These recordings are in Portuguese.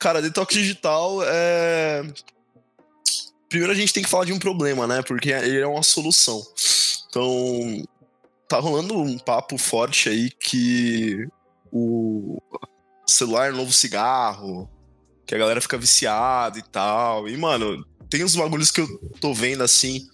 Cara, detox digital é. Primeiro a gente tem que falar de um problema, né? Porque ele é uma solução. Então, tá rolando um papo forte aí que o celular é novo cigarro, que a galera fica viciada e tal. E, mano, tem uns bagulhos que eu tô vendo assim,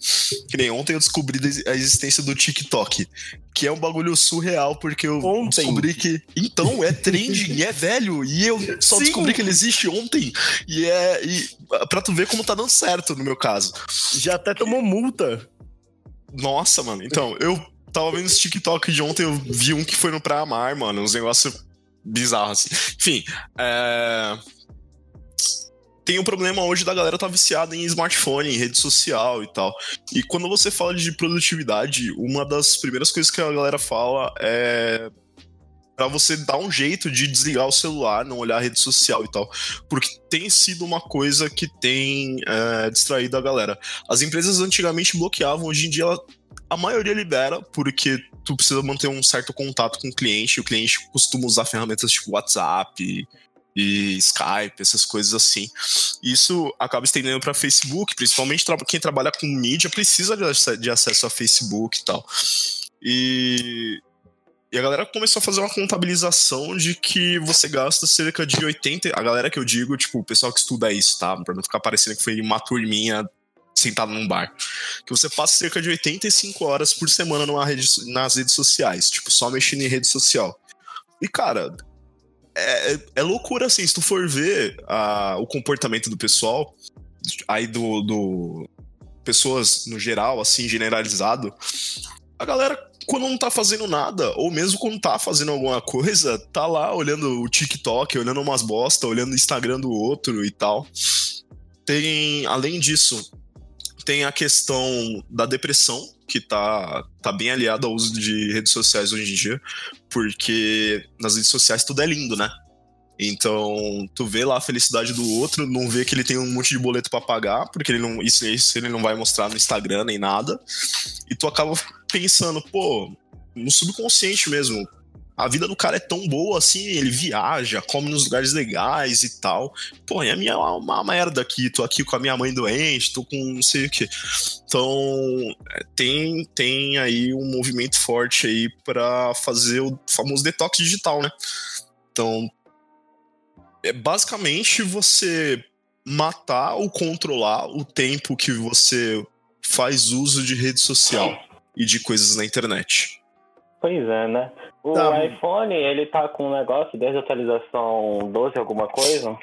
que nem ontem eu descobri a existência do TikTok, que é um bagulho surreal, porque eu ontem. descobri que. Então, é trending e é velho, e eu só Sim. descobri que ele existe ontem. E é. E, pra tu ver como tá dando certo no meu caso. Já até tomou multa. Nossa, mano. Então, eu tava vendo esse TikTok de ontem, eu vi um que foi no Pra Amar, mano, uns negócios bizarros assim. Enfim, é tem um problema hoje da galera tá viciada em smartphone, em rede social e tal. E quando você fala de produtividade, uma das primeiras coisas que a galera fala é para você dar um jeito de desligar o celular, não olhar a rede social e tal. Porque tem sido uma coisa que tem é, distraído a galera. As empresas antigamente bloqueavam, hoje em dia ela, a maioria libera, porque tu precisa manter um certo contato com o cliente, o cliente costuma usar ferramentas tipo WhatsApp, e Skype, essas coisas assim. Isso acaba estendendo para Facebook, principalmente quem trabalha com mídia precisa de acesso a Facebook e tal. E, e a galera começou a fazer uma contabilização de que você gasta cerca de 80. A galera que eu digo, tipo, o pessoal que estuda isso, tá? Pra não ficar parecendo que foi uma turminha sentado num bar. Que você passa cerca de 85 horas por semana numa rede, nas redes sociais, tipo, só mexendo em rede social. E, cara, é, é, é loucura, assim, se tu for ver a, o comportamento do pessoal, aí do, do. Pessoas no geral, assim, generalizado, a galera, quando não tá fazendo nada, ou mesmo quando tá fazendo alguma coisa, tá lá olhando o TikTok, olhando umas bosta, olhando o Instagram do outro e tal. Tem, além disso, tem a questão da depressão, que tá, tá bem aliado ao uso de redes sociais hoje em dia, porque nas redes sociais tudo é lindo, né? Então, tu vê lá a felicidade do outro, não vê que ele tem um monte de boleto para pagar, porque ele não, isso, isso ele não vai mostrar no Instagram nem nada. E tu acaba pensando, pô, no subconsciente mesmo, a vida do cara é tão boa assim, ele viaja, come nos lugares legais e tal. Pô, e a minha é uma merda aqui, tô aqui com a minha mãe doente, tô com não sei o que. Então, é, tem, tem aí um movimento forte aí para fazer o famoso detox digital, né? Então, é basicamente você matar ou controlar o tempo que você faz uso de rede social e de coisas na internet. Pois é, né? O tá. iPhone, ele tá com um negócio desde a atualização 12 alguma coisa,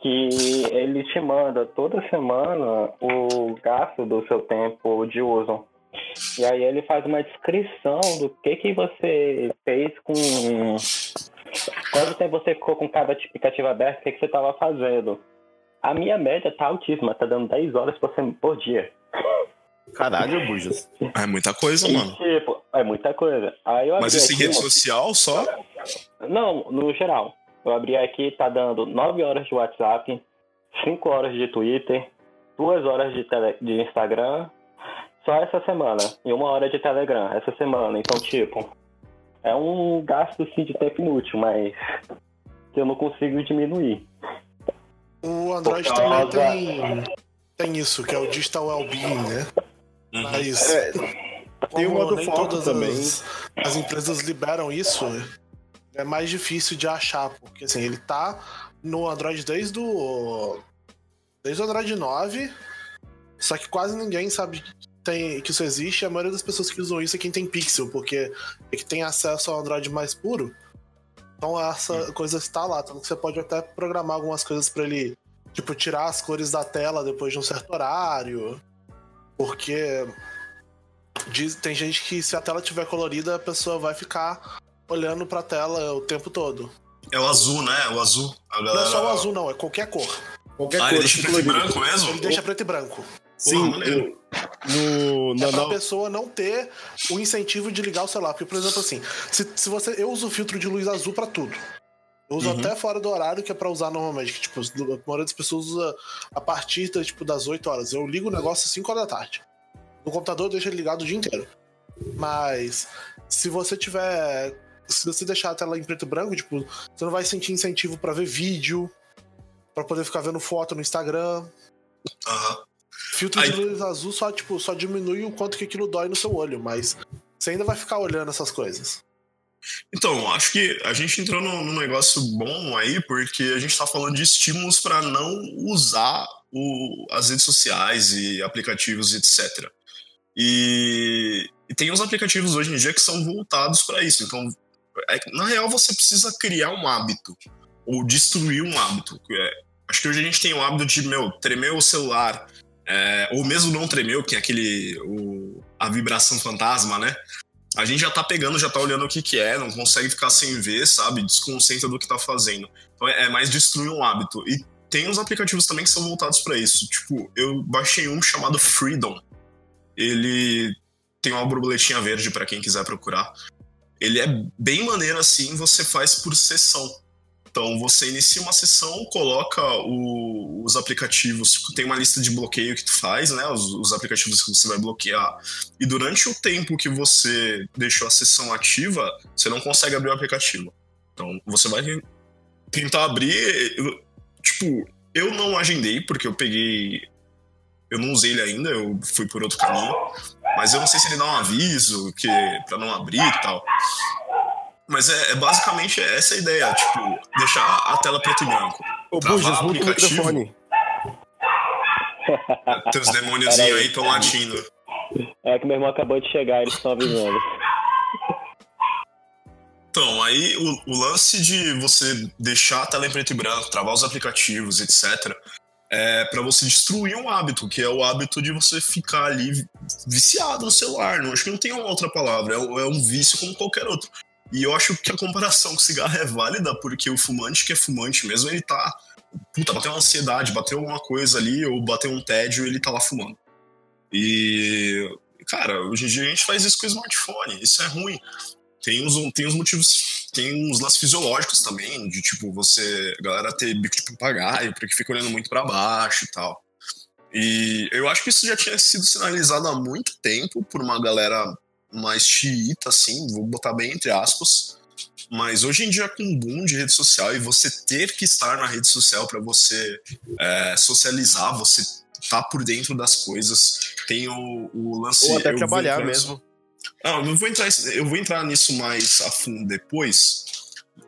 que ele te manda toda semana o gasto do seu tempo de uso. E aí ele faz uma descrição do que que você fez com... Quanto tempo você ficou com cada aplicativo aberto, o que, que você estava fazendo. A minha média tá altíssima, tá dando 10 horas por, por dia. Caralho, Bujas. É muita coisa, mano. Tipo, é muita coisa. Aí eu Mas isso em rede social só? Não, no geral. Eu abri aqui, tá dando 9 horas de WhatsApp, 5 horas de Twitter, 2 horas de, tele... de Instagram, só essa semana. E uma hora de Telegram, essa semana. Então, tipo, é um gasto sim de tempo inútil, mas que eu não consigo diminuir. O Android também tem, tem isso, que é o Digital Wellbeing, né? Uhum. Mas. É, tem um modo foto também. As, as, empresas liberam isso, é mais difícil de achar, porque assim, ele tá no Android desde o. Desde o Android 9. Só que quase ninguém sabe tem, que isso existe. A maioria das pessoas que usam isso é quem tem Pixel, porque é que tem acesso ao Android mais puro. Então essa coisa está lá. Então você pode até programar algumas coisas para ele, tipo, tirar as cores da tela depois de um certo horário. Porque diz, tem gente que se a tela tiver colorida, a pessoa vai ficar olhando pra tela o tempo todo. É o azul, né? O azul. Galera... Não é só o azul, não, é qualquer cor. Qualquer ah, cor. Ele deixa preto e branco mesmo? Ele deixa preto e branco. Sim, Porra, eu, no, no, é pra pessoa não ter o incentivo de ligar o celular. Porque, por exemplo, assim, se, se você. Eu uso filtro de luz azul para tudo. Eu uso uhum. até fora do horário que é pra usar normalmente. Que, tipo, a maioria das pessoas usa a partir tipo, das 8 horas. Eu ligo o negócio às 5 horas da tarde. No computador deixa ele ligado o dia inteiro. Mas se você tiver. Se você deixar a tela em preto e branco, tipo, você não vai sentir incentivo para ver vídeo. para poder ficar vendo foto no Instagram. Uhum. Filtro Aí... de luz azul só, tipo, só diminui o quanto que aquilo dói no seu olho, mas você ainda vai ficar olhando essas coisas. Então, acho que a gente entrou num, num negócio bom aí, porque a gente está falando de estímulos para não usar o, as redes sociais e aplicativos, etc. E, e, tem uns aplicativos hoje em dia que são voltados para isso. Então, é, na real, você precisa criar um hábito ou destruir um hábito. É, acho que hoje a gente tem o hábito de, meu, tremer o celular, é, ou mesmo não tremer, que é aquele. O, a vibração fantasma, né? A gente já tá pegando, já tá olhando o que que é, não consegue ficar sem ver, sabe? Desconcentra do que tá fazendo. Então é, é mais destruir um hábito. E tem uns aplicativos também que são voltados para isso. Tipo, eu baixei um chamado Freedom. Ele tem uma borboletinha verde para quem quiser procurar. Ele é bem maneiro assim, você faz por sessão. Então você inicia uma sessão, coloca o, os aplicativos, tem uma lista de bloqueio que tu faz, né? Os, os, aplicativos que você vai bloquear. E durante o tempo que você deixou a sessão ativa, você não consegue abrir o aplicativo. Então você vai tentar abrir. Tipo, eu não agendei, porque eu peguei. Eu não usei ele ainda, eu fui por outro caminho. Mas eu não sei se ele dá um aviso que para não abrir e tal. Mas é, é, basicamente essa a ideia, tipo, deixar a tela preto e branco. Ô, Bujas, muda o microfone. Teus demôniozinhos aí estão latindo. É que meu irmão acabou de chegar, eles estão avisando. Então, aí o, o, lance de você deixar a tela em preto e branco, travar os aplicativos, etc., é para você destruir um hábito, que é o hábito de você ficar ali viciado no celular. Não, acho que não tem uma outra palavra, é, é um vício como qualquer outro. E eu acho que a comparação com cigarro é válida, porque o fumante que é fumante mesmo, ele tá. Puta, bateu uma ansiedade, bateu alguma coisa ali, ou bateu um tédio, ele tá lá fumando. E. Cara, hoje em dia a gente faz isso com smartphone, isso é ruim. Tem uns, tem uns motivos, tem uns laços fisiológicos também, de tipo, você. A galera ter bico de papagaio, porque fica olhando muito para baixo e tal. E eu acho que isso já tinha sido sinalizado há muito tempo por uma galera mais xiita, assim, vou botar bem entre aspas. Mas hoje em dia, com um boom de rede social e você ter que estar na rede social para você é, socializar, você tá por dentro das coisas, tem o, o lance. Ou até trabalhar mesmo. Não, eu vou, entrar, eu vou entrar nisso mais a fundo depois.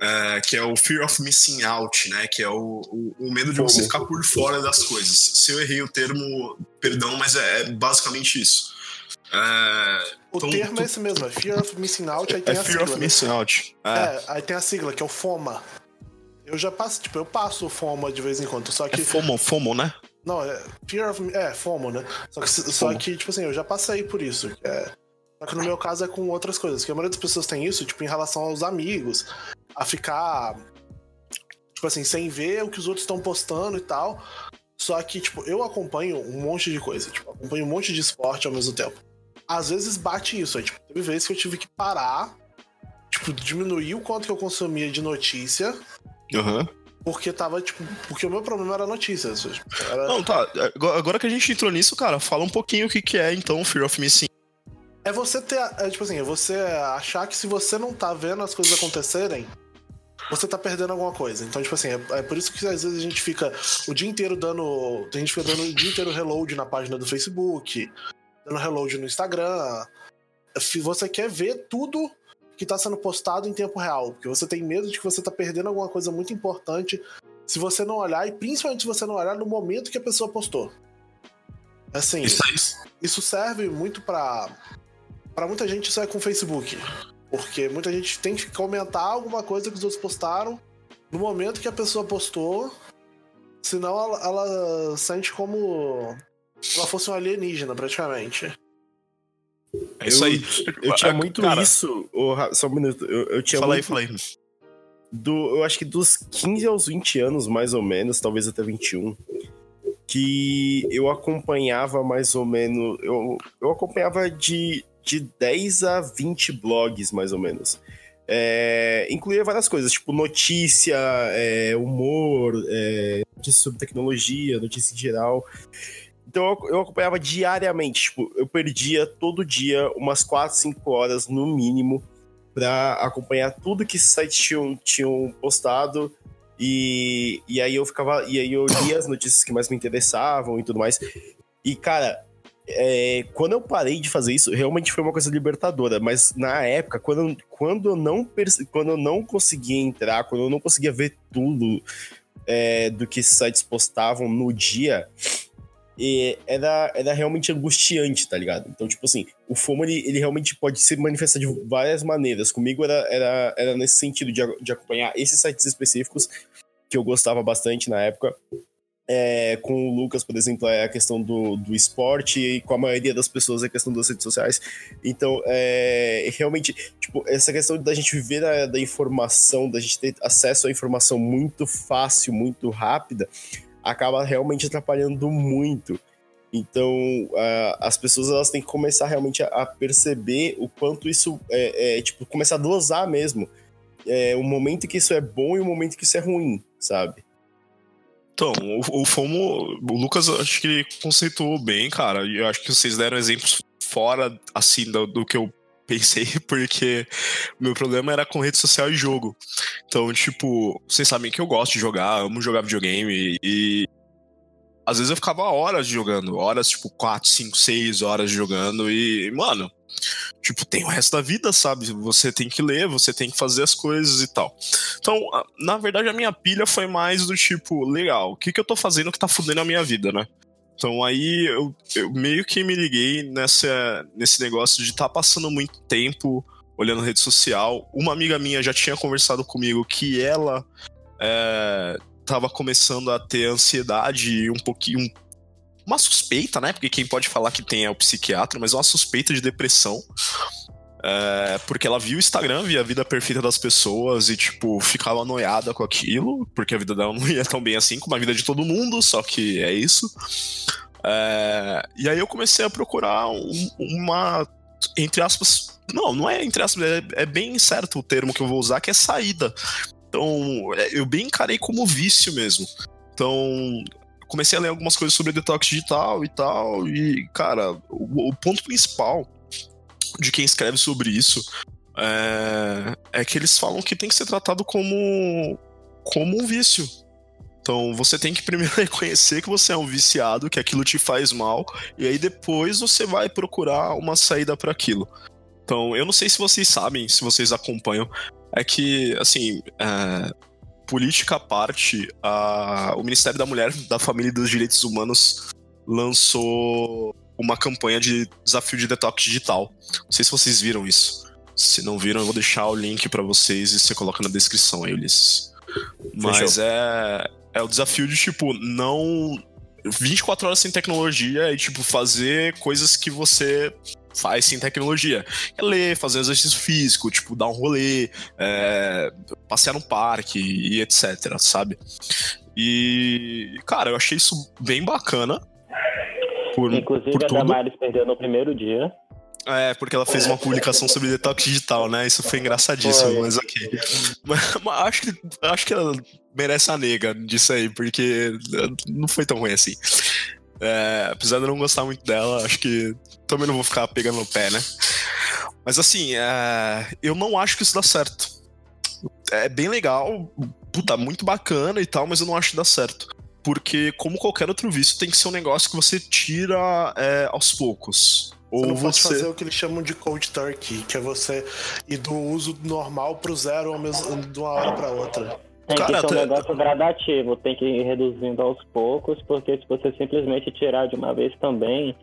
É, que é o fear of missing out, né? Que é o, o, o medo de você ficar por fora das coisas. Se eu errei o termo, perdão, mas é, é basicamente isso. É, o termo é esse mesmo, é Fear of Missing Out, aí é tem a Fear sigla. of Missing Out. É. é. aí tem a sigla, que é o FOMA. Eu já passo, tipo, eu passo o FOMA de vez em quando, só que... É FOMO, FOMO, né? Não, é Fear of... É, FOMO, né? Só que, só que tipo assim, eu já passei por isso, é... Só que no meu caso é com outras coisas, que a maioria das pessoas tem isso, tipo, em relação aos amigos, a ficar, tipo assim, sem ver o que os outros estão postando e tal. Só que, tipo, eu acompanho um monte de coisa, tipo, acompanho um monte de esporte ao mesmo tempo às vezes bate isso. Aí, tipo, teve vezes que eu tive que parar, tipo, diminuir o quanto que eu consumia de notícia. Uhum. Porque tava, tipo, porque o meu problema era notícias. Era... Não, tá. Agora que a gente entrou nisso, cara, fala um pouquinho o que, que é, então, Fear of Missing. É você ter. É, tipo assim, é você achar que se você não tá vendo as coisas acontecerem, você tá perdendo alguma coisa. Então, tipo assim, é, é, por isso que às vezes a gente fica o dia inteiro dando. A gente fica dando o dia inteiro reload na página do Facebook dando reload no Instagram. Você quer ver tudo que está sendo postado em tempo real, porque você tem medo de que você está perdendo alguma coisa muito importante se você não olhar, e principalmente se você não olhar no momento que a pessoa postou. Assim, isso, isso serve muito para para muita gente isso é com o Facebook, porque muita gente tem que comentar alguma coisa que os outros postaram no momento que a pessoa postou, senão ela, ela sente como ela fosse um alienígena, praticamente. É isso aí. Eu, eu tinha muito Cara, isso. Oh, só um minuto. Eu, eu tinha fala muito, aí, fala aí. Do, eu acho que dos 15 aos 20 anos, mais ou menos, talvez até 21, que eu acompanhava mais ou menos. Eu, eu acompanhava de, de 10 a 20 blogs, mais ou menos. É, incluía várias coisas, tipo notícia, é, humor, é, notícia sobre tecnologia, notícia em geral. Então eu acompanhava diariamente, tipo, eu perdia todo dia umas 4, 5 horas no mínimo para acompanhar tudo que esses sites tinham, tinham postado E, e aí eu ficava. E aí eu lia as notícias que mais me interessavam e tudo mais. E, cara, é, quando eu parei de fazer isso, realmente foi uma coisa libertadora. Mas na época, quando, quando, eu, não quando eu não conseguia entrar, quando eu não conseguia ver tudo é, do que esses sites postavam no dia, e era, era realmente angustiante, tá ligado? Então, tipo assim, o FOMO, ele, ele realmente pode se manifestar de várias maneiras. Comigo era, era, era nesse sentido de, de acompanhar esses sites específicos que eu gostava bastante na época. É, com o Lucas, por exemplo, é a questão do, do esporte, e com a maioria das pessoas é a questão das redes sociais. Então, é, realmente, tipo, essa questão da gente viver da, da informação, da gente ter acesso à informação muito fácil, muito rápida, acaba realmente atrapalhando muito. Então, uh, as pessoas elas têm que começar realmente a, a perceber o quanto isso é, é, tipo, começar a dosar mesmo. É, o momento que isso é bom e o momento que isso é ruim, sabe? Então, o, o FOMO, o Lucas acho que ele conceituou bem, cara. Eu acho que vocês deram exemplos fora, assim, do, do que eu pensei, porque meu problema era com rede social e jogo. Então, tipo, vocês sabem que eu gosto de jogar, amo jogar videogame e. Às vezes eu ficava horas jogando, horas, tipo, 4, 5, 6 horas jogando e, mano, tipo, tem o resto da vida, sabe? Você tem que ler, você tem que fazer as coisas e tal. Então, na verdade, a minha pilha foi mais do tipo, legal, o que, que eu tô fazendo que tá fudendo a minha vida, né? Então aí eu, eu meio que me liguei nessa, nesse negócio de estar tá passando muito tempo olhando rede social. Uma amiga minha já tinha conversado comigo que ela estava é, começando a ter ansiedade e um pouquinho. Uma suspeita, né? Porque quem pode falar que tem é o psiquiatra, mas uma suspeita de depressão. É, porque ela viu o Instagram, via a vida perfeita das pessoas e, tipo, ficava noiada com aquilo, porque a vida dela não ia tão bem assim como a vida de todo mundo, só que é isso. É, e aí eu comecei a procurar um, uma, entre aspas, não, não é entre aspas, é, é, bem certo o termo que eu vou usar, que é saída. Então, é, eu bem encarei como vício mesmo. Então, comecei a ler algumas coisas sobre detox digital e tal, e, cara, o, o ponto principal de quem escreve sobre isso é, é que eles falam que tem que ser tratado como, como um vício. Então você tem que primeiro reconhecer que você é um viciado, que aquilo te faz mal, e aí depois você vai procurar uma saída para aquilo. Então eu não sei se vocês sabem, se vocês acompanham, é que, assim, é, política à parte, a, o Ministério da Mulher, da Família e dos Direitos Humanos lançou uma campanha de desafio de detox digital. Não sei se vocês viram isso. Se não viram, eu vou deixar o link para vocês e você coloca na descrição aí, Ulisses. Mas é, é o desafio de, tipo, não. 24 horas sem tecnologia e, tipo, fazer coisas que você faz sem tecnologia. É ler, fazer exercício físico, tipo, dar um rolê, é, passear no parque e etc, sabe? E, cara, eu achei isso bem bacana. Por, Inclusive por a tudo. Damares perdeu no primeiro dia. É, porque ela fez uma publicação sobre detox digital, né? Isso foi engraçadíssimo, foi. mas ok. Mas, mas, acho, que, acho que ela merece a nega disso aí, porque não foi tão ruim assim. É, apesar de eu não gostar muito dela, acho que também não vou ficar pegando no pé, né? Mas assim, é, eu não acho que isso dá certo. É bem legal, puta, muito bacana e tal, mas eu não acho que dá certo porque, como qualquer outro vício, tem que ser um negócio que você tira é, aos poucos. Ou você não pode você... fazer o que eles chamam de cold turkey, que é você ir do uso normal pro zero ao mesmo, de uma hora para outra. Tem Cara, que ser um negócio gradativo, tem que ir reduzindo aos poucos, porque se você simplesmente tirar de uma vez também,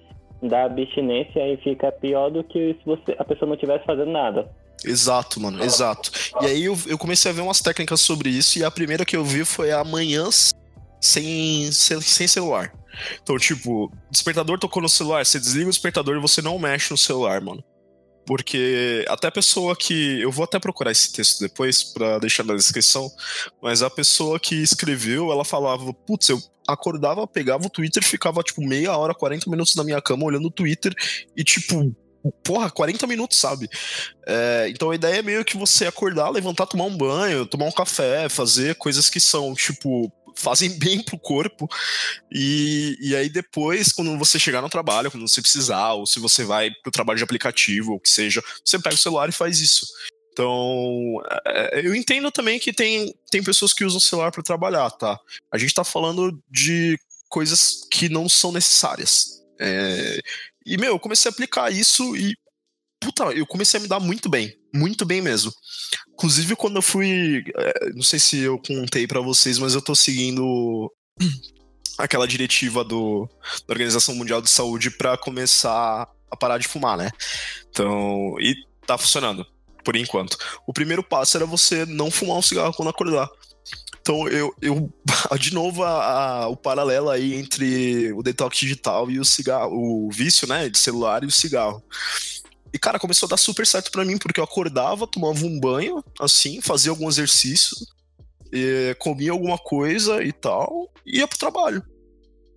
dá abstinência e fica pior do que se você, a pessoa não estivesse fazendo nada. Exato, mano, exato. E aí eu, eu comecei a ver umas técnicas sobre isso, e a primeira que eu vi foi a manhã sem, sem celular. Então, tipo, despertador tocou no celular, você desliga o despertador e você não mexe no celular, mano. Porque até a pessoa que. Eu vou até procurar esse texto depois para deixar na descrição. Mas a pessoa que escreveu, ela falava: Putz, eu acordava, pegava o Twitter, ficava tipo meia hora, 40 minutos na minha cama olhando o Twitter e tipo. Porra, 40 minutos, sabe? É, então a ideia é meio que você acordar, levantar, tomar um banho, tomar um café, fazer coisas que são, tipo, fazem bem pro corpo. E, e aí depois, quando você chegar no trabalho, quando você precisar, ou se você vai pro trabalho de aplicativo, ou que seja, você pega o celular e faz isso. Então, é, eu entendo também que tem, tem pessoas que usam o celular para trabalhar, tá? A gente tá falando de coisas que não são necessárias. É, e, meu, eu comecei a aplicar isso e, puta, eu comecei a me dar muito bem. Muito bem mesmo. Inclusive, quando eu fui. É, não sei se eu contei para vocês, mas eu tô seguindo aquela diretiva do, da Organização Mundial de Saúde para começar a parar de fumar, né? Então, e tá funcionando, por enquanto. O primeiro passo era você não fumar um cigarro quando acordar. Então, eu, eu de novo, a, a, o paralelo aí entre o detox digital e o cigarro, o vício, né, de celular e o cigarro. E, cara, começou a dar super certo para mim, porque eu acordava, tomava um banho, assim, fazia algum exercício, comia alguma coisa e tal, e ia pro trabalho.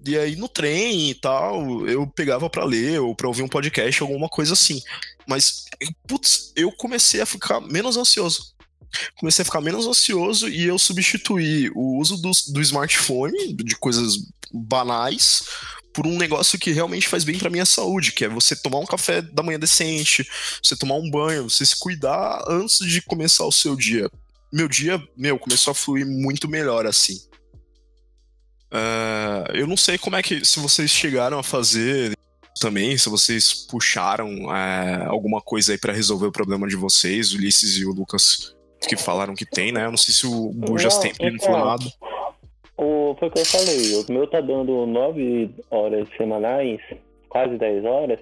E aí no trem e tal, eu pegava para ler ou pra ouvir um podcast, alguma coisa assim. Mas, putz, eu comecei a ficar menos ansioso. Comecei a ficar menos ansioso e eu substituí o uso do, do smartphone, de coisas banais, por um negócio que realmente faz bem para minha saúde, que é você tomar um café da manhã decente, você tomar um banho, você se cuidar antes de começar o seu dia. Meu dia, meu, começou a fluir muito melhor assim. Uh, eu não sei como é que. Se vocês chegaram a fazer também, se vocês puxaram uh, alguma coisa aí para resolver o problema de vocês, Ulisses e o Lucas que falaram que tem, né? Eu não sei se o Bujas tem, ele não falou nada. O, foi o que eu falei, o meu tá dando 9 horas semanais, quase 10 horas,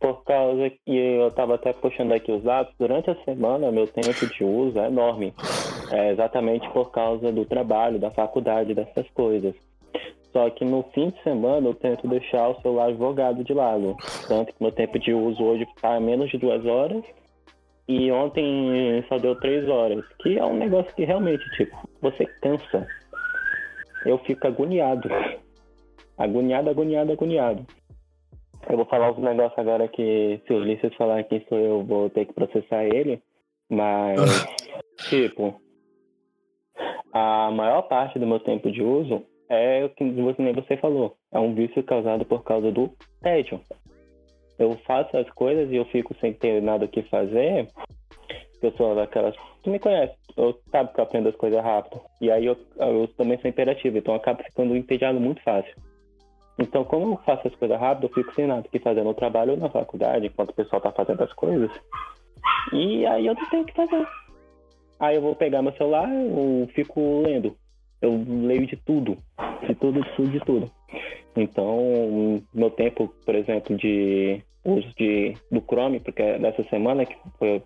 por causa que eu tava até puxando aqui os dados, durante a semana meu tempo de uso é enorme. É exatamente por causa do trabalho, da faculdade, dessas coisas. Só que no fim de semana eu tento deixar o celular jogado de lado. Tanto que meu tempo de uso hoje está menos de duas horas. E ontem só deu três horas. Que é um negócio que realmente, tipo, você cansa. Eu fico agoniado. Agoniado, agoniado, agoniado. Eu vou falar uns negócios agora que se o Ulisses falar quem sou eu, vou ter que processar ele. Mas, tipo, a maior parte do meu tempo de uso é o que nem você falou. É um vício causado por causa do tédio. Eu faço as coisas e eu fico sem ter nada o que fazer. Pessoa daquelas. Tu me conhece, eu sabe que eu aprendo as coisas rápido. E aí eu, eu também sou imperativo, então eu acabo ficando entediado muito fácil. Então, como eu faço as coisas rápido, eu fico sem nada que fazer no trabalho ou na faculdade, enquanto o pessoal tá fazendo as coisas. E aí eu não tenho o que fazer. Aí eu vou pegar meu celular, eu fico lendo. Eu leio de tudo. De tudo, de tudo, de tudo. Então, meu tempo, por exemplo, de uso de, do Chrome, porque nessa semana que, foi,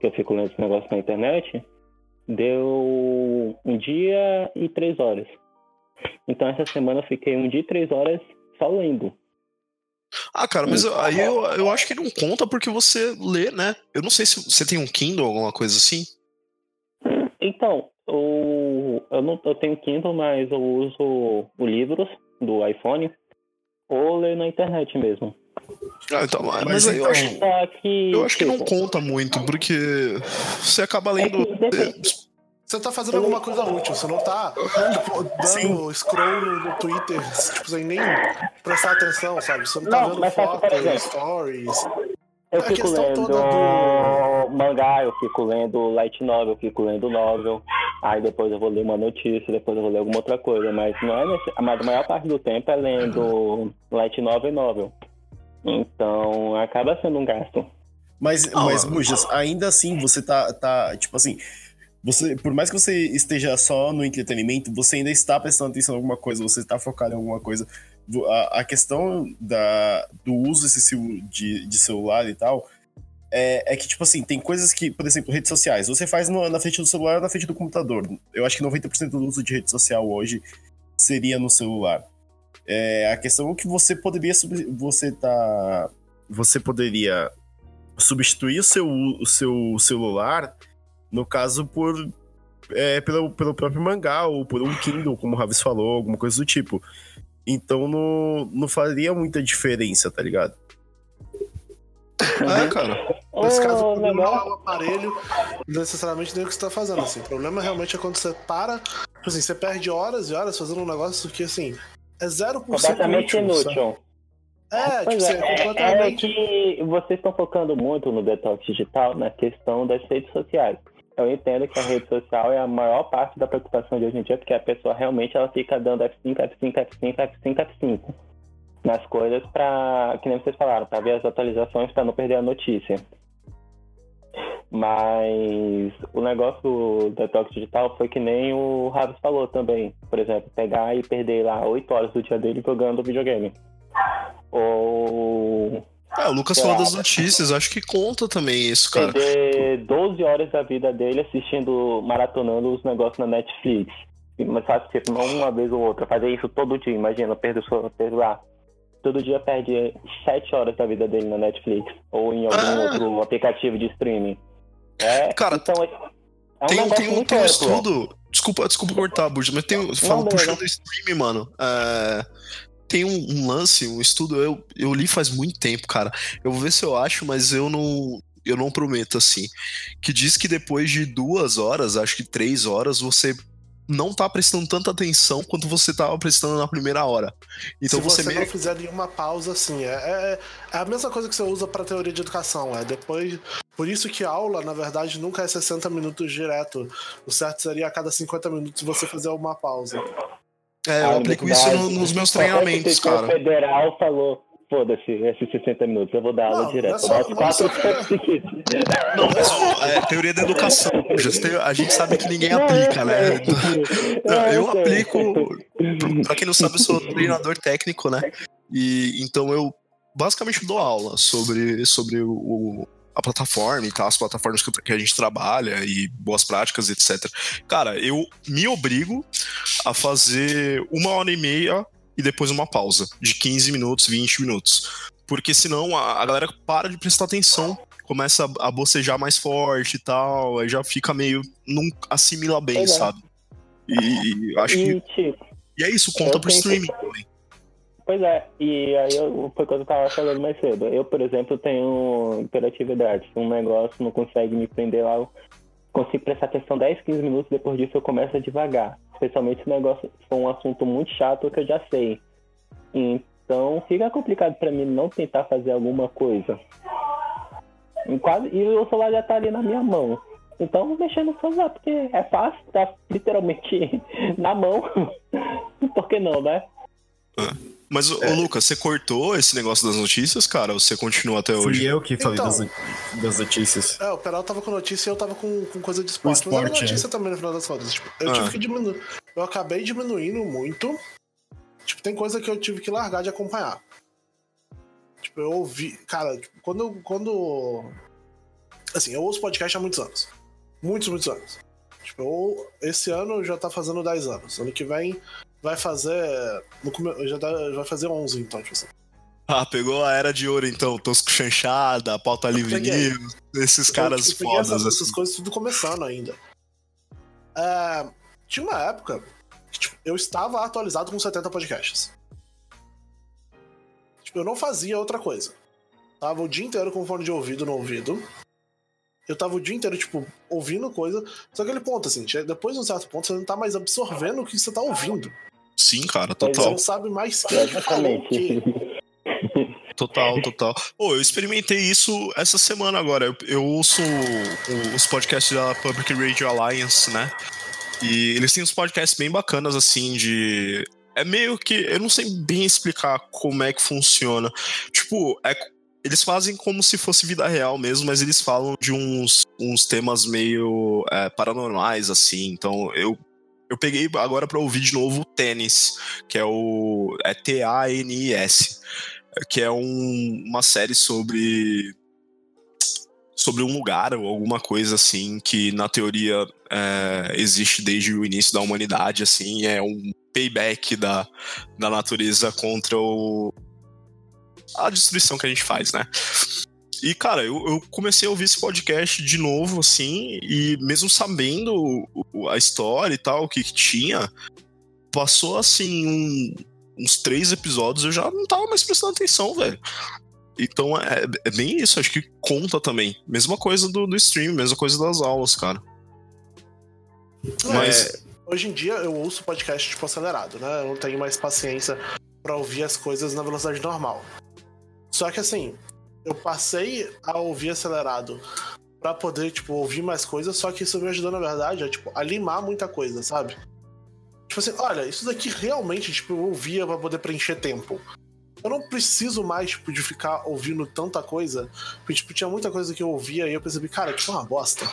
que eu fico lendo esse negócio na internet, deu um dia e três horas. Então, essa semana eu fiquei um dia e três horas só lendo. Ah, cara, mas aí eu, eu acho que não conta porque você lê, né? Eu não sei se você tem um Kindle ou alguma coisa assim. Então, o, eu, não, eu tenho Kindle, mas eu uso o livros do iPhone ou leio na internet mesmo. Ah, então, mas, mas aí eu acho, que, eu acho que não conta muito, porque você acaba lendo. É você tá fazendo alguma coisa útil, você não tá tipo, dando Sim. scroll no Twitter, tipo, sem nem prestar atenção, sabe? Você não tá não, vendo fotos, stories. Eu é fico lendo do... mangá, eu fico lendo light novel, eu fico lendo novel. Aí depois eu vou ler uma notícia, depois eu vou ler alguma outra coisa. Mas não é nesse... mas a maior parte do tempo é lendo light novel e novel. Então acaba sendo um gasto. Mas, mas Mujas, ainda assim você tá, tá, tipo assim, você, por mais que você esteja só no entretenimento, você ainda está prestando atenção em alguma coisa, você está focado em alguma coisa. A, a questão da, do uso excessivo de, de celular e tal é, é, que, tipo assim, tem coisas que, por exemplo, redes sociais, você faz no, na frente do celular ou na frente do computador. Eu acho que 90% do uso de rede social hoje seria no celular. É, a questão é que você poderia você tá você poderia substituir o seu, o seu celular no caso, por. É, pelo, pelo próprio mangá, ou por um Kindle, como o Ravis falou, alguma coisa do tipo. Então não, não faria muita diferença, tá ligado? É, cara. Nesse caso, o problema não é o aparelho, necessariamente nem o que você tá fazendo. Assim. O problema realmente é quando você para, tipo assim, você perde horas e horas fazendo um negócio que, assim, é 0% Completamente útil, inútil. É, tipo, é, é, completamente... é que vocês estão focando muito no detox digital na questão das redes sociais. Eu entendo que a rede social é a maior parte da preocupação de hoje em dia, porque a pessoa realmente ela fica dando F5, F5, F5, F5, F5 nas coisas para, que nem vocês falaram, para ver as atualizações para não perder a notícia. Mas o negócio do detox digital foi que nem o Ravis falou também. Por exemplo, pegar e perder lá 8 horas do dia dele jogando videogame. Ou. É, o Lucas falou das notícias, acho que conta também isso, cara. Perder 12 horas da vida dele assistindo, maratonando os negócios na Netflix. Mas faz tipo, não uma vez ou outra, fazer isso todo dia, imagina, perder, perder lá todo dia perde 7 horas da vida dele na Netflix ou em algum ah. outro aplicativo de streaming. É, Cara, então, é, é um tem, tem um, tem um estudo. Desculpa, desculpa cortar, Burja, mas tem, falo puxando o streaming, mano. É, tem um, um, lance, um estudo, eu, eu li faz muito tempo, cara. Eu vou ver se eu acho, mas eu não. Eu não prometo assim. Que diz que depois de duas horas, acho que três horas, você não tá prestando tanta atenção quanto você tava prestando na primeira hora. Então Se você, você meio... não fizer nenhuma pausa, assim, é, é, é, a mesma coisa que você usa para teoria de educação. É depois. Por isso que aula, na verdade, nunca é 60 minutos direto. O certo seria a cada 50 minutos você fazer uma pausa. É, eu aplico isso no, nos meus treinamentos, cara. O federal falou Foda-se, esses 60 minutos, eu vou dar aula não, direto. Não é só, quatro é Não, mas é teoria da educação. A gente sabe que ninguém aplica, né? Eu aplico. Pra quem não sabe, eu sou treinador técnico, né? E então eu basicamente dou aula sobre, sobre o, a plataforma e tal, as plataformas que a gente trabalha e boas práticas, etc. Cara, eu me obrigo a fazer uma hora e meia e depois uma pausa de 15 minutos, 20 minutos. Porque senão a, a galera para de prestar atenção, começa a, a bocejar mais forte e tal, aí já fica meio. não assimila bem, é. sabe? E, e acho e, que. Tipo, e é isso, conta pro streaming também. Pois é, e aí eu, foi quando eu tava falando mais cedo. Eu, por exemplo, tenho hiperatividade. Um negócio não consegue me prender lá, consigo prestar atenção 10, 15 minutos, depois disso eu começo a devagar especialmente se o negócio for um assunto muito chato que eu já sei. Então fica complicado para mim não tentar fazer alguma coisa. E, quase, e o celular já tá ali na minha mão. Então vou mexer no celular, porque é fácil, tá literalmente na mão. Por que não, né? É. Mas, é. Lucas, você cortou esse negócio das notícias, cara? Ou você continua até hoje? Fui eu que falei então, das, das, notícias. É, o Peral tava com notícia e eu tava com, com coisa de esporte. esporte mas era notícia é. também no final das contas. Tipo, eu ah. tive que diminuir. Eu acabei diminuindo muito. Tipo, tem coisa que eu tive que largar de acompanhar. Tipo, eu ouvi. Cara, tipo, quando. Quando. Assim, eu ouço podcast há muitos anos. Muitos, muitos anos. Tipo, eu, esse ano já tá fazendo 10 anos. Ano que vem vai fazer. No, já, dá, vai fazer 11, então, tipo assim. Ah, pegou a era de ouro, então. Tosco Chanchada, Pauta Livre News, esses caras eu, fodas. Essas, assim. essas coisas tudo começando ainda. É, tinha uma época que tipo, eu estava atualizado com 70 podcasts. Tipo, eu não fazia outra coisa. Tava o dia inteiro com fone de ouvido no ouvido. Eu tava o dia inteiro, tipo, ouvindo coisa. Só aquele ponto, assim, depois de um certo ponto, você não tá mais absorvendo o que você tá ouvindo. Sim, cara, total. Você não sabe mais quem falou o quê. Total, total. Pô, eu experimentei isso essa semana agora. Eu, eu ouço os podcasts da Public Radio Alliance, né? E eles têm uns podcasts bem bacanas, assim, de. É meio que. Eu não sei bem explicar como é que funciona. Tipo, é, eles fazem como se fosse vida real mesmo, mas eles falam de uns, uns temas meio é, paranormais, assim. Então eu, eu peguei agora para ouvir de novo o Tênis, que é o. É T-A-N-I-S. Que é um, uma série sobre. Sobre um lugar ou alguma coisa assim que na teoria é, existe desde o início da humanidade, assim, é um payback da, da natureza contra o, a destruição que a gente faz, né? E, cara, eu, eu, comecei a ouvir esse podcast de novo, assim, e mesmo sabendo a história e tal, o que, que tinha, passou, assim, um, uns três episódios, eu já não tava mais prestando atenção, velho. Então é, é, bem isso, acho que conta também. Mesma coisa do, do stream, mesma coisa das aulas, cara. Mas. É, hoje em dia eu ouço podcast tipo acelerado, né? Eu não tenho mais paciência para ouvir as coisas na velocidade normal. Só que assim, eu passei a ouvir acelerado para poder, tipo, ouvir mais coisas, só que isso me ajudou, na verdade, a, tipo, a limar muita coisa, sabe? Tipo assim, olha, isso daqui realmente, tipo, eu ouvia pra poder preencher tempo. Eu não preciso mais, tipo, de ficar ouvindo tanta coisa. Porque, tipo, tinha muita coisa que eu ouvia e eu percebi, cara, que é uma bosta.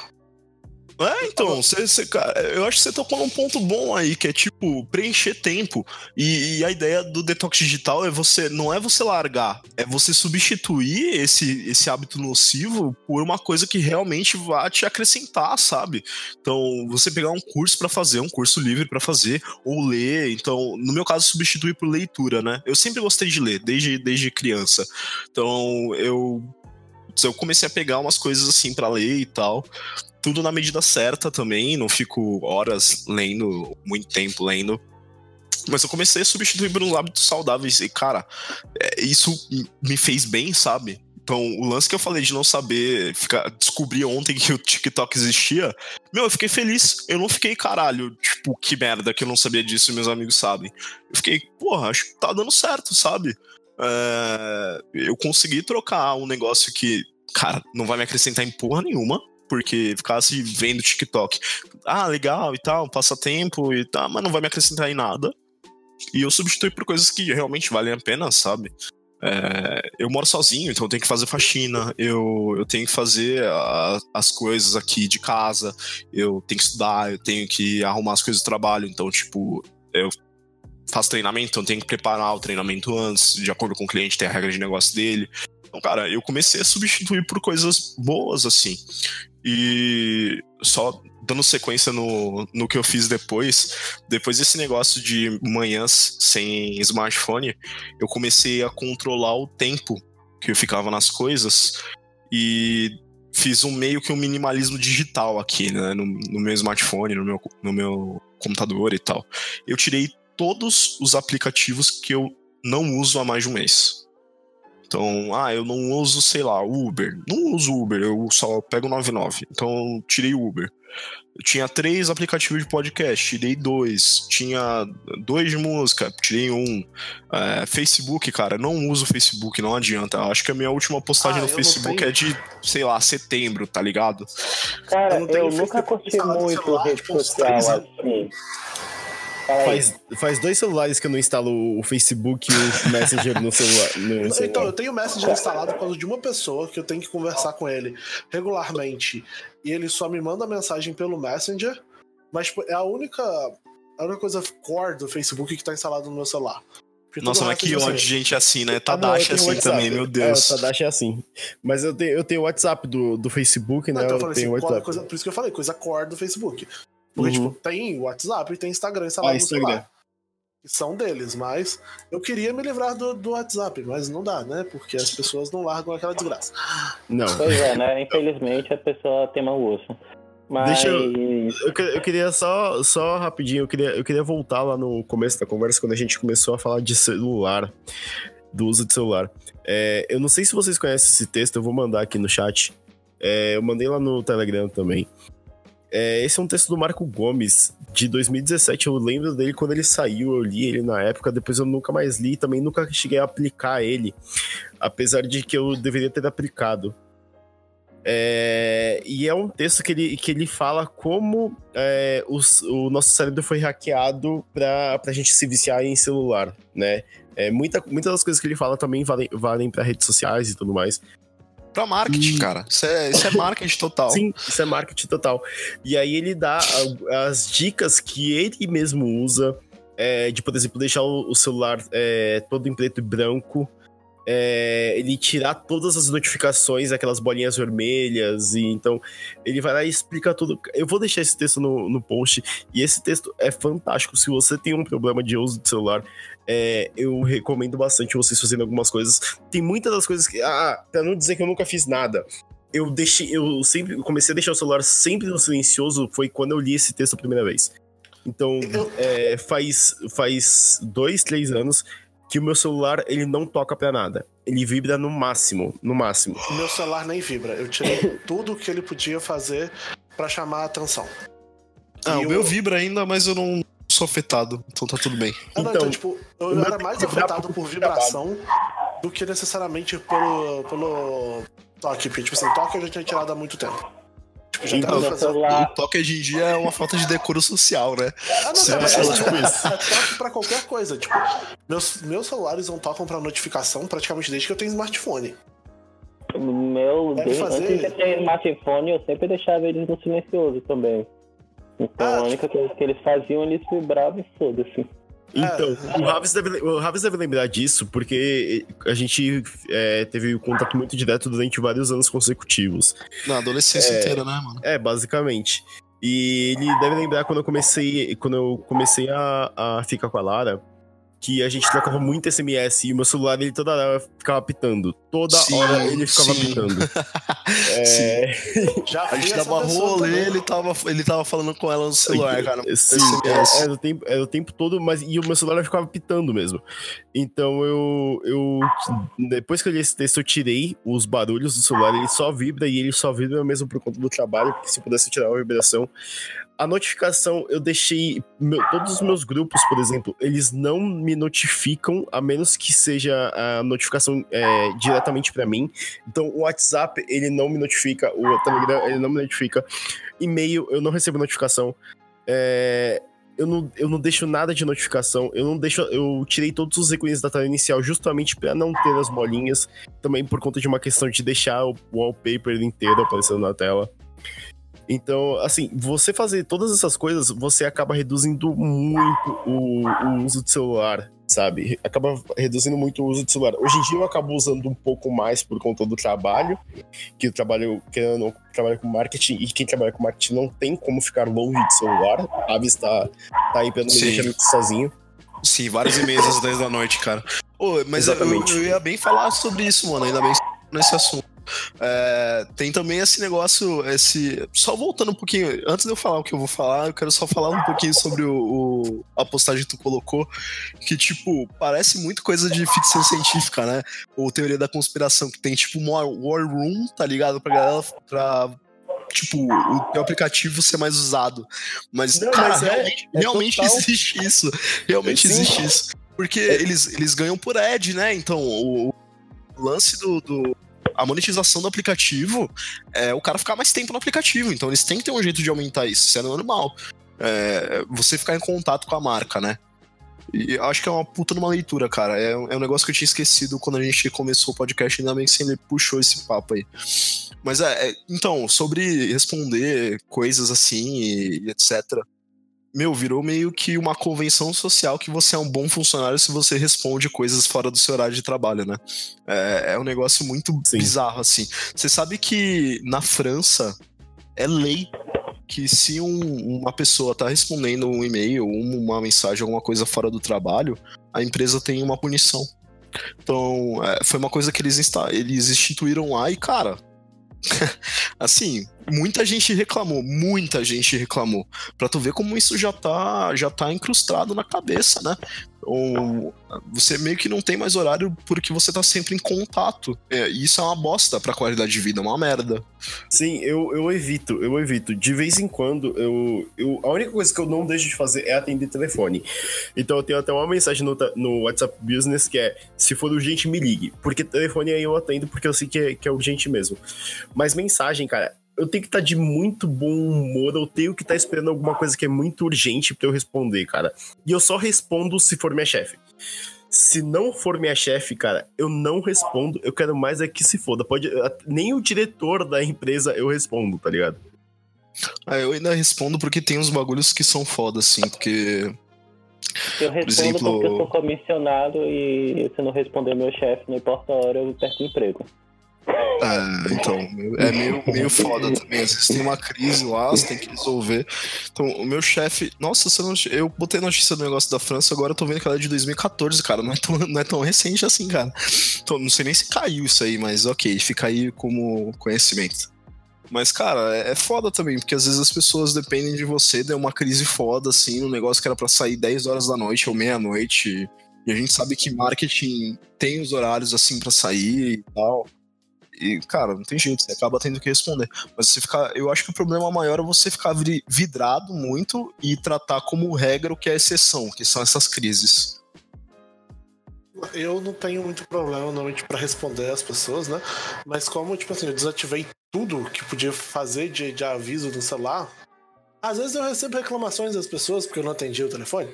É, então, cê, cê, cara, eu acho que você tocou num ponto bom aí, que é tipo, preencher tempo. E, e, a ideia do detox digital é você, não é você largar, é você substituir esse, esse hábito nocivo por uma coisa que realmente vá te acrescentar, sabe? Então, você pegar um curso para fazer, um curso livre para fazer, ou ler. Então, no meu caso, substituir por leitura, né? Eu sempre gostei de ler, desde, desde criança. Então, eu eu comecei a pegar umas coisas assim para ler e tal tudo na medida certa também, não fico horas lendo, muito tempo lendo. Mas eu comecei a substituir por uns hábitos saudáveis e, cara, é, isso me fez bem, sabe? Então, o lance que eu falei de não saber, ficar, descobrir ontem que o TikTok existia, meu, eu fiquei feliz. Eu não fiquei, caralho, tipo, que merda que eu não sabia disso e meus amigos sabem. Eu fiquei, porra, acho que tá dando certo, sabe? É, eu consegui trocar um negócio que, cara, não vai me acrescentar em porra nenhuma porque ficasse vendo TikTok. Ah, legal e tal, passatempo e tal, mas não vai me acrescentar em nada. E eu substituí por coisas que realmente valem a pena, sabe? É, eu moro sozinho, então eu tenho que fazer faxina, eu, eu tenho que fazer a, as coisas aqui de casa, eu tenho que estudar, eu tenho que arrumar as coisas do trabalho, então, tipo, eu faço treinamento, então eu tenho que preparar o treinamento antes, de acordo com o cliente, tem a regra de negócio dele. Então, cara, eu comecei a substituir por coisas boas, assim. E só dando sequência no, no que eu fiz depois, depois desse negócio de manhãs sem smartphone, eu comecei a controlar o tempo que eu ficava nas coisas e fiz um meio que um minimalismo digital aqui, né, no, no meu smartphone, no meu, no meu computador e tal. Eu tirei todos os aplicativos que eu não uso há mais de um mês. Então, ah, eu não uso, sei lá, Uber. Não uso Uber, eu só pego 99. Então, tirei Uber. Eu tinha três aplicativos de podcast, tirei dois. Tinha dois de música, tirei um. É, Facebook, cara, não uso Facebook, não adianta. Eu acho que a minha última postagem ah, no Facebook é de, sei lá, setembro, tá ligado? Cara, eu, eu nunca curti muito rede tipo, social assim. Faz, faz dois celulares que eu não instalo o Facebook e o Messenger no celular, no celular. Então, eu tenho o Messenger instalado por causa de uma pessoa que eu tenho que conversar com ele regularmente. E ele só me manda mensagem pelo Messenger. Mas tipo, é a única, a única coisa core do Facebook que tá instalado no meu celular. Nossa, mas que ódio de gente assim, né? Tadashi ah, assim WhatsApp. também, meu Deus. É, Tadashi é assim. Mas eu tenho, eu tenho o WhatsApp do, do Facebook, né? Então, eu, eu tenho assim, WhatsApp. Coisa, por isso que eu falei, coisa core do Facebook. Porque, uhum. tipo, tem WhatsApp e tem Instagram instalado ah, no celular. Que são deles, mas eu queria me livrar do, do WhatsApp, mas não dá, né? Porque as pessoas não largam aquela desgraça. Não. Pois é, né? Infelizmente a pessoa tem mau gosto. Mas... Deixa eu, eu, eu, queria só, só rapidinho, eu queria, eu queria voltar lá no começo da conversa, quando a gente começou a falar de celular, do uso de celular. É, eu não sei se vocês conhecem esse texto, eu vou mandar aqui no chat. É, eu mandei lá no Telegram também. É, esse é um texto do Marco Gomes, de 2017. Eu lembro dele quando ele saiu, eu li ele na época, depois eu nunca mais li, também nunca cheguei a aplicar ele, apesar de que eu deveria ter aplicado. É, e é um texto que ele, que ele fala como é, os, o nosso cérebro foi hackeado para a gente se viciar em celular, né? É, muita, muitas das coisas que ele fala também valem, valem para redes sociais e tudo mais pra marketing, e... cara. Isso é, isso é marketing total. Sim, isso é marketing total. E aí ele dá as dicas que ele mesmo usa, é, de, por exemplo, deixar o, celular é, todo em preto e branco. É, ele tirar todas as notificações, aquelas bolinhas vermelhas, e então ele vai lá e explica tudo. Eu vou deixar esse texto no, no post, e esse texto é fantástico. Se você tem um problema de uso de celular, é, eu recomendo bastante vocês fazendo algumas coisas. Tem muitas das coisas que. Ah, pra não dizer que eu nunca fiz nada. Eu deixei. Eu sempre eu comecei a deixar o celular sempre no silencioso. Foi quando eu li esse texto a primeira vez. Então, é, faz, faz dois, três anos que o meu celular ele não toca para nada. Ele vibra no máximo, no máximo. O meu celular nem vibra. Eu tirei tudo que ele podia fazer para chamar a atenção. Ah, e o eu... meu vibra ainda, mas eu não sou afetado, então tá tudo bem. Ah, não, então, então, tipo, eu era mais afetado por vibração do que necessariamente pelo, pelo toque. Porque, tipo assim, toque eu já tinha tirado há muito tempo. Tipo, já então, fazendo... O toque hoje em dia é uma falta de decoro social, né? Ah, não, é, é, tipo isso. é toque pra qualquer coisa. Tipo, meus, meus celulares não tocam pra notificação praticamente desde que eu tenho smartphone. Meu Deus, fazer... antes de ter smartphone, eu sempre deixava eles no silencioso também. Então ah, a única tipo... coisa que eles faziam, eles vibravam e foda-se. Então, é. o Raves, deve, o Raves deve lembrar disso, porque a gente é, teve contato muito direto durante vários anos consecutivos. Na adolescência é, inteira, né, mano? É, basicamente. E ele deve lembrar quando eu comecei, quando eu comecei a, a ficar com a Lara, que a gente trocava muito SMS e o meu celular ele toda hora ficava pitando. Toda sim, hora ele ficava sim. pitando. é... Já a gente dava rolê, ele tava, ele tava falando com ela no celular, cara. Sim, era, o tempo, era o tempo todo, mas e o meu celular ficava pitando mesmo. Então eu, eu depois que eu li esse texto, eu tirei os barulhos do celular, ele só vibra e ele só vibra mesmo por conta do trabalho, porque se eu pudesse tirar a vibração, a notificação eu deixei. Meu, todos os meus grupos, por exemplo, eles não me notificam, a menos que seja a notificação é, diretamente para mim. Então, o WhatsApp, ele não me notifica, o Telegram, ele não me notifica. E-mail, eu não recebo notificação. É, eu não, eu não deixo nada de notificação, eu não deixo. Eu tirei todos os ícones da tela inicial justamente para não ter as bolinhas. Também por conta de uma questão de deixar o wallpaper inteiro aparecendo na tela. Então, assim, você fazer todas essas coisas, você acaba reduzindo muito o, o uso de celular, sabe? Acaba reduzindo muito o uso de celular. Hoje em dia eu acabo usando um pouco mais por conta do trabalho, que eu trabalho, querendo não, trabalho com marketing, e quem trabalha com marketing não tem como ficar longe de celular. A Aves tá, tá aí pra não me deixar muito sozinho. Sim, vários e-mails às 10 da noite, cara. Ô, mas eu, eu, ia bem falar sobre isso, mano, ainda bem nesse assunto. É, tem também esse negócio, esse. Só voltando um pouquinho, antes de eu falar o que eu vou falar, eu quero só falar um pouquinho sobre o, o a postagem que tu colocou, que, tipo, parece muito coisa de ficção científica, né? Ou teoria da conspiração, que tem, tipo, uma war room, tá ligado? Pra galera. Pra, tipo, o teu aplicativo ser mais usado. Mas, Não, cara, mas é, realmente, é realmente existe isso. Realmente existe isso. Porque é. eles, eles ganham por ad, né? Então, o, o lance do, do, a monetização do aplicativo é o cara ficar mais tempo no aplicativo. Então eles têm que ter um jeito de aumentar isso. Isso é normal. É, você ficar em contato com a marca, né? E acho que é uma puta numa leitura, cara. É, é, um negócio que eu tinha esquecido quando a gente começou o podcast, ainda bem que você puxou esse papo aí. Mas é, é então, sobre responder coisas assim e, e etc meu, virou meio que uma convenção social que você é um bom funcionário se você responde coisas fora do seu horário de trabalho, né? É, é um negócio muito Sim. bizarro, assim. Você sabe que na França é lei que se um, uma pessoa tá respondendo um e-mail, uma mensagem, alguma coisa fora do trabalho, a empresa tem uma punição. Então, é, foi uma coisa que eles, eles instituíram lá e, cara, assim, muita gente reclamou, muita gente reclamou. Pra tu ver como isso já tá, já tá incrustado na cabeça, né? Ou você meio que não tem mais horário porque você tá sempre em contato. É, e isso é uma bosta pra qualidade de vida, é uma merda. Sim, eu, eu evito, eu evito. De vez em quando, eu, eu. A única coisa que eu não deixo de fazer é atender telefone. Então eu tenho até uma mensagem no, no WhatsApp Business que é: se for urgente, me ligue. Porque telefone aí eu atendo porque eu sei que é, que é urgente mesmo. Mas mensagem, cara, eu tenho que estar tá de muito bom humor, eu tenho que estar tá esperando alguma coisa que é muito urgente para eu responder, cara. E eu só respondo se for minha chefe. Se não for minha chefe, cara, eu não respondo. Eu quero mais é que se foda. Pode, nem o diretor da empresa eu respondo, tá ligado? Ah, eu ainda respondo porque tem uns bagulhos que são foda, assim, porque. Eu respondo exemplo... porque eu sou comissionado e se não responder meu chefe, não importa a hora, eu perco o emprego. É, então, é meio, meio foda também. Às vezes tem uma crise lá, você tem que resolver. Então, o meu chefe. Nossa, eu botei notícia do negócio da França, agora eu tô vendo que ela é de 2014, cara. Não é tão, não é tão recente assim, cara. Então, não sei nem se caiu isso aí, mas ok, fica aí como conhecimento. Mas, cara, é, é foda também, porque às vezes as pessoas dependem de você, deu uma crise foda, assim, no negócio que era pra sair 10 horas da noite ou meia-noite. E a gente sabe que marketing tem os horários assim para sair e tal. E, cara, não tem jeito, você acaba tendo que responder. Mas você ficar. Eu acho que o problema maior é você ficar vidrado muito e tratar como regra o que é exceção, que são essas crises. Eu não tenho muito problema normalmente para responder as pessoas, né? Mas como, tipo assim, eu desativei tudo que podia fazer de, de aviso no celular, às vezes eu recebo reclamações das pessoas porque eu não atendi o telefone.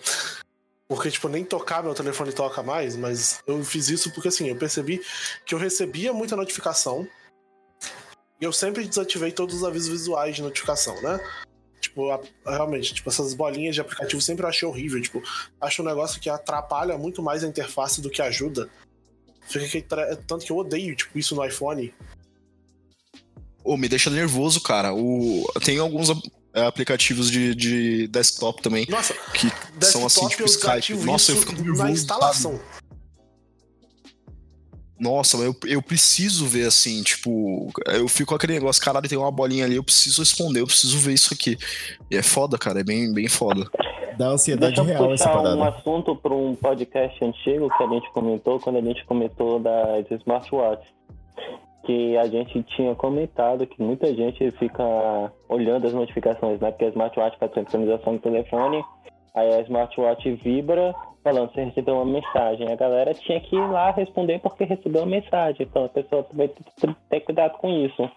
Porque, tipo, nem tocar meu telefone toca mais, mas eu fiz isso porque, assim, eu percebi que eu recebia muita notificação e eu sempre desativei todos os avisos visuais de notificação, né? Tipo, a, realmente, tipo, essas bolinhas de aplicativo sempre achei horrível. Tipo, acho um negócio que atrapalha muito mais a interface do que ajuda. Fica tanto que eu odeio, tipo, isso no iPhone. Oh, me deixa nervoso, cara. O... Tem alguns aplicativos de, de desktop também. Nossa, que são assim, tipo Skype. Nossa, eu fico nervoso. Na instalação. Nossa, eu, eu preciso ver assim, tipo, eu fico com aquele negócio, caralho, tem uma bolinha ali, eu preciso responder, eu preciso ver isso aqui. E é foda, cara, é bem, bem foda. Dá ansiedade Deixa real essa parada. um assunto para um podcast antigo que a gente comentou, quando a gente comentou das smartwatches. Que a gente tinha comentado que muita gente fica olhando as notificações, né? Porque a smartwatch faz sincronização do telefone, aí a smartwatch vibra falando você recebeu uma mensagem. A galera tinha que ir lá responder porque recebeu uma mensagem. Então a pessoa vai ter cuidado com isso.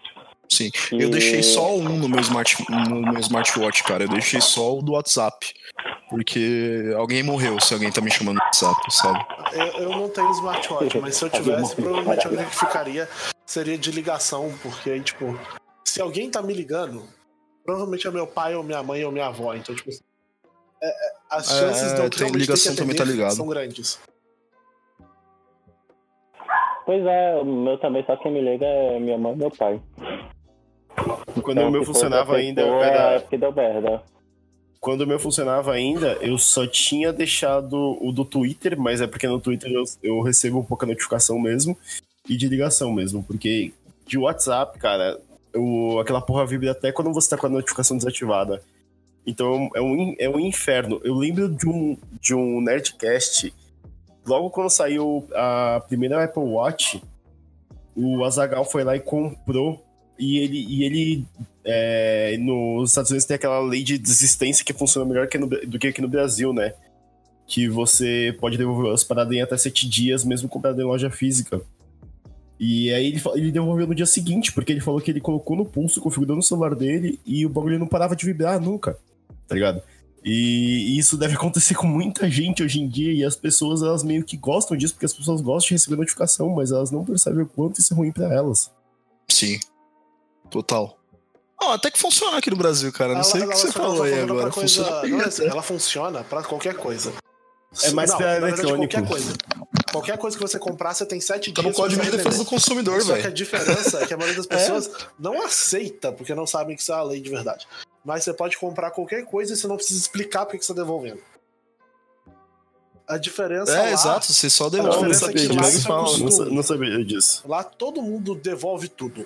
Sim, e... eu deixei só um no meu, smart, no meu smartwatch, cara. Eu deixei só o do WhatsApp. Porque alguém morreu se alguém tá me chamando no WhatsApp, sabe? Eu, eu não tenho smartwatch, mas se eu tivesse, provavelmente alguém que ficaria seria de ligação, porque aí, tipo, se alguém tá me ligando, provavelmente é meu pai ou minha mãe ou minha avó. Então, tipo, é, é, as chances é, de eu tem ligação também tá ligado. são grandes. Pois é, o meu também, só quem me liga é minha mãe e meu pai. Quando então, o meu funcionava ainda. Era... É que deu merda. Quando o meu funcionava ainda, eu só tinha deixado o do Twitter, mas é porque no Twitter eu, eu recebo pouca notificação mesmo, e de ligação mesmo, porque de WhatsApp, cara, eu, aquela porra vibra até quando você tá com a notificação desativada. Então é um, é um inferno. Eu lembro de um, de um Nerdcast, logo quando saiu a primeira Apple Watch, o Azagal foi lá e comprou. E ele, e ele é, nos Estados Unidos tem aquela lei de desistência que funciona melhor que no, do que aqui no Brasil, né? Que você pode devolver as paradas em até sete dias, mesmo comprado em loja física. E aí ele, ele devolveu no dia seguinte, porque ele falou que ele colocou no pulso, configurou no celular dele e o bagulho não parava de vibrar nunca tá ligado? E isso deve acontecer com muita gente hoje em dia, e as pessoas, elas meio que gostam disso, porque as pessoas gostam de receber notificação, mas elas não percebem o quanto isso é ruim para elas. Sim. Total. Oh, até que funciona aqui no Brasil, cara. Não ela, sei o que você falou aí agora. Coisa... Funciona não, assim, ela funciona para qualquer coisa. É mais não, pra eletrônico. Qualquer coisa. Qualquer coisa que você comprar, você tem sete dias. Tá no código de defesa do consumidor, velho. Só que a diferença é que a maioria das pessoas é. não aceita, porque não sabem que isso é a lei de verdade mas você pode comprar qualquer coisa e você não precisa explicar porque que você está devolvendo. A diferença é, lá, exato, você só devolve. Não, não sabia, é disso, é não, não sabia disso. Lá todo mundo devolve tudo.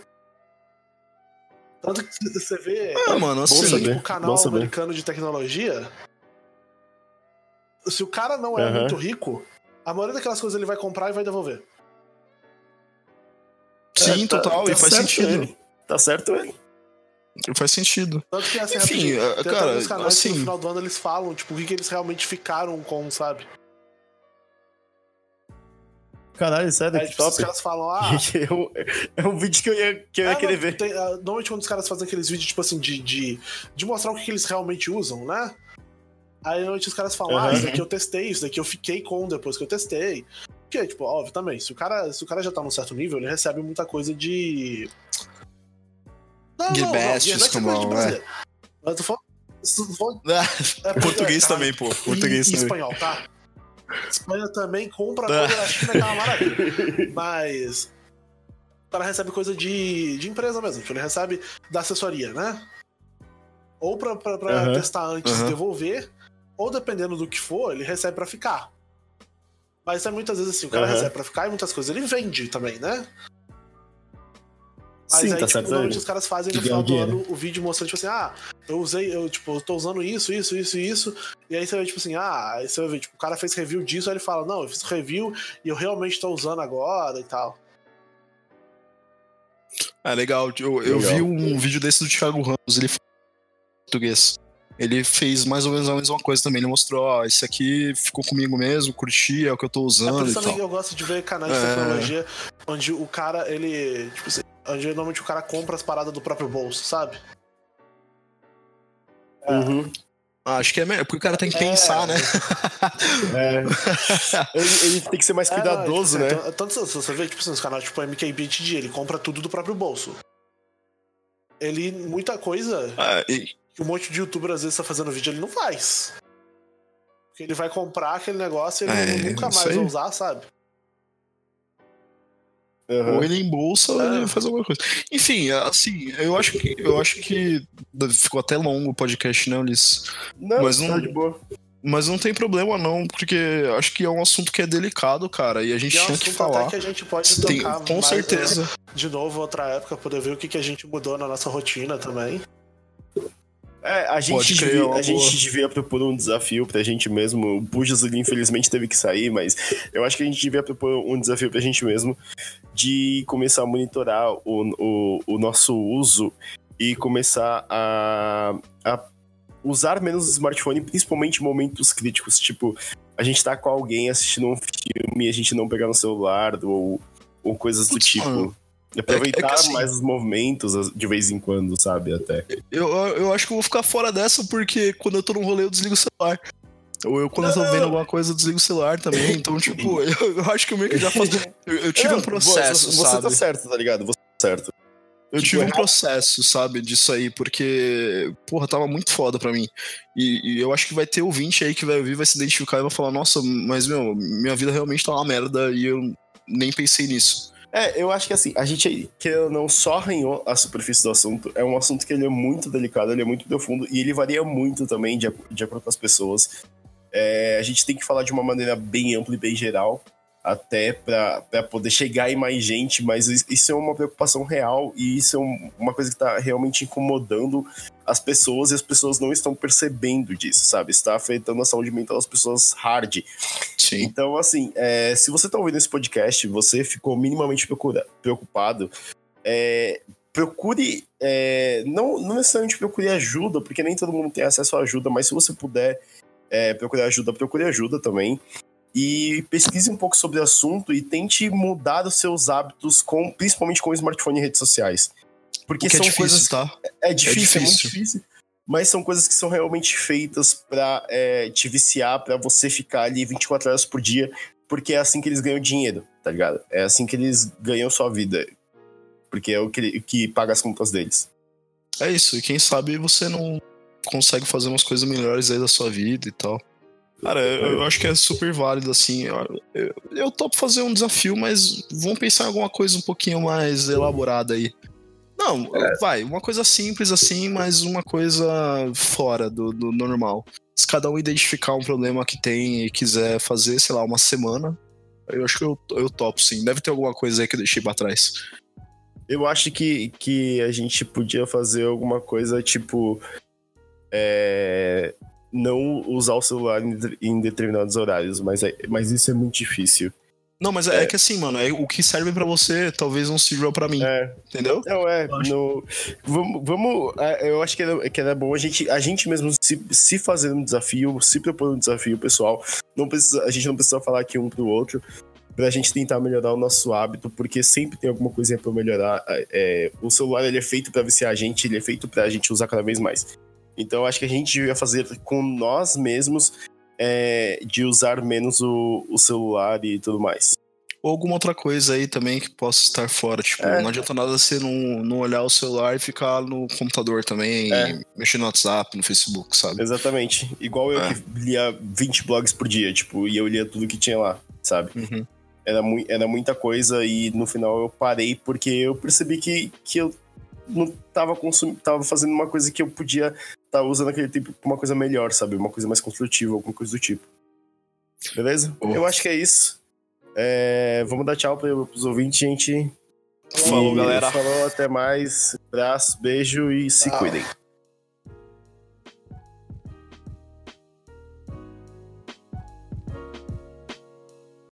Tanto que você vê ah, mano, assim, o canal americano de tecnologia. Se o cara não é uhum. muito rico, a maioria daquelas coisas ele vai comprar e vai devolver. Sim, é, total, tá, e tá faz sentido. Ele. Tá certo ele. Faz sentido. Tanto que, assim, Enfim, tem cara, canais assim... que no final do ano eles falam, tipo, o que, que eles realmente ficaram com, sabe? Caralho, sério, Aí, que tipo, top. Os caras falam, ah... é, um, é um vídeo que eu ia, que eu ia é, querer ver. Tem, uh, normalmente quando os caras fazem aqueles vídeos, tipo assim, de, de, de mostrar o que, que eles realmente usam, né? Aí normalmente os caras falam, uhum. ah, isso daqui eu testei, isso daqui eu fiquei com depois que eu testei. Porque, tipo, óbvio também, se o cara, se o cara já tá num certo nível, ele recebe muita coisa de não, de não, bestes, como é. Mas tu falando. É, português cara, também, pô. Português e, também. espanhol, tá? Espanha também compra coisa da China que é uma maravilha. Mas. O cara recebe coisa de, de empresa mesmo. Tipo, ele recebe da assessoria, né? Ou pra, pra, pra uhum. testar antes uhum. e devolver, ou dependendo do que for, ele recebe pra ficar. Mas é muitas vezes assim, o cara uhum. recebe pra ficar e muitas coisas ele vende também, né? Mas Sim, aí, tá tipo, normalmente os caras fazem no final do ano o vídeo mostrando, tipo assim, ah, eu usei, eu, tipo, eu tô usando isso, isso, isso e isso. E aí você vai, tipo assim, ah, aí você vai ver, tipo, o cara fez review disso, aí ele fala, não, eu fiz review e eu realmente tô usando agora e tal. Ah, legal. Eu, eu vi um vídeo desse do Thiago Ramos, ele fala português. ele fez mais ou menos a mesma coisa também. Ele mostrou, ó, esse aqui ficou comigo mesmo, curti, é o que eu tô usando. É por isso também eu gosto de ver canais de é... tecnologia onde o cara, ele. Tipo assim, onde normalmente o cara compra as paradas do próprio bolso, sabe? Uhum. Ah, acho que é melhor, porque o cara tem que pensar, é, né? É. Ele, ele, tem que ser mais cuidadoso, é, não, tipo, né? Tanto, você vê, tipo, assim, nos canais tipo MKBTD, ele compra tudo do próprio bolso. Ele, muita coisa ah, e... que um monte de youtuber às vezes tá fazendo vídeo, ele não faz. Porque ele vai comprar aquele negócio e ele é, nunca mais vai usar, sabe? Uhum. Ou ele embolsa ou ele faz alguma coisa. Enfim, assim, eu acho que eu acho que ficou até longo o podcast, né, Ulisses? Não, mas não, tá de boa. Mas não tem problema não, porque acho que é um assunto que é delicado, cara, e a gente e tinha é um que falar. Até que a gente pode tem, com mais, certeza. Né? De novo, outra época, poder ver o que, que a gente mudou na nossa rotina também. É, a gente, devia, a gente devia propor um desafio pra gente mesmo. O Pujas, infelizmente, teve que sair, mas eu acho que a gente devia propor um desafio pra gente mesmo de começar a monitorar o, o, o nosso uso e começar a, a usar menos o smartphone, principalmente em momentos críticos. Tipo, a gente tá com alguém assistindo um filme e a gente não pegar no celular ou, ou coisas do tipo. Aproveitar é, é assim, mais os movimentos de vez em quando, sabe? Até. Eu, eu acho que eu vou ficar fora dessa porque quando eu tô num rolê eu desligo o celular. Ou eu, quando não, eu tô vendo alguma coisa, eu desligo o celular também. Então, tipo, eu, eu acho que eu meio que já faço. Eu, eu tive um processo. Você, você tá certo, tá ligado? Você tá certo. Eu tipo, tive um processo, sabe, disso aí, porque, porra, tava muito foda pra mim. E, e, eu acho que vai ter ouvinte aí que vai ouvir, vai se identificar e vai falar, nossa, mas, meu, minha vida realmente tá uma merda e eu nem pensei nisso. É, eu acho que assim, a gente que não só arranhou a superfície do assunto, é um assunto que ele é muito delicado, ele é muito profundo e ele varia muito também de, de acordo com as pessoas. É, a gente tem que falar de uma maneira bem ampla e bem geral, até para poder chegar em mais gente, mas isso é uma preocupação real e isso é um, uma coisa que está realmente incomodando as pessoas e as pessoas não estão percebendo disso, sabe? Está afetando a saúde mental das pessoas hard. Sim. Então, assim, é, se você está ouvindo esse podcast, você ficou minimamente procura, preocupado, é, procure, é, não, não necessariamente procure ajuda, porque nem todo mundo tem acesso à ajuda, mas se você puder é, procurar ajuda, procure ajuda também e pesquise um pouco sobre o assunto e tente mudar os seus hábitos, com, principalmente com o smartphone e redes sociais. Porque, é são é difícil, coisas. Tá? É, difícil, é difícil, é muito difícil. Mas são coisas que são realmente feitas para é, te viciar, para você ficar ali 24 horas por dia, porque é assim que eles ganham dinheiro, tá ligado? É assim que eles ganham sua vida. Porque é o que, o que paga as contas deles. É isso, e quem sabe você não consegue fazer umas coisas melhores aí da sua vida e tal. Cara, eu, eu acho que é super válido, assim. Eu, eu, eu topo fazer um desafio, mas vamos pensar em alguma coisa um pouquinho mais elaborada aí. Não, é. vai, uma coisa simples assim, mas uma coisa fora do, do normal. Se cada um identificar um problema que tem e quiser fazer, sei lá, uma semana, eu acho que eu, eu topo sim. Deve ter alguma coisa aí que eu deixei pra trás. Eu acho que, que a gente podia fazer alguma coisa tipo. É, não usar o celular em determinados horários, mas, é, mas isso é muito difícil. Não, mas é, é que assim, mano, é, o que serve para você talvez não sirva para mim. É. Entendeu? Não, é. No, vamos. vamos é, eu acho que era, que era bom a gente, a gente mesmo se, se fazer um desafio, se propor um desafio, pessoal. Não precisa, a gente não precisa falar aqui um pro outro pra gente tentar melhorar o nosso hábito, porque sempre tem alguma coisinha pra melhorar. É, o celular ele é feito para viciar a gente, ele é feito pra gente usar cada vez mais. Então acho que a gente devia fazer com nós mesmos é, de usar menos o, o celular e tudo mais ou alguma outra coisa aí também que possa estar fora. Tipo, é. não adianta nada você não, não olhar o celular e ficar no computador também, é. mexer no WhatsApp, no Facebook, sabe? Exatamente. Igual eu é. que lia 20 blogs por dia, tipo, e eu lia tudo que tinha lá, sabe? Uhum. Era, mu era muita coisa e no final eu parei porque eu percebi que, que eu não tava consumindo, tava fazendo uma coisa que eu podia tá usando aquele tempo pra uma coisa melhor, sabe? Uma coisa mais construtiva, alguma coisa do tipo. Beleza? Eu acho que é isso. É, vamos dar tchau para os ouvintes, gente. Falou, galera. Falou, até mais. Abraço, beijo e se ah. cuidem.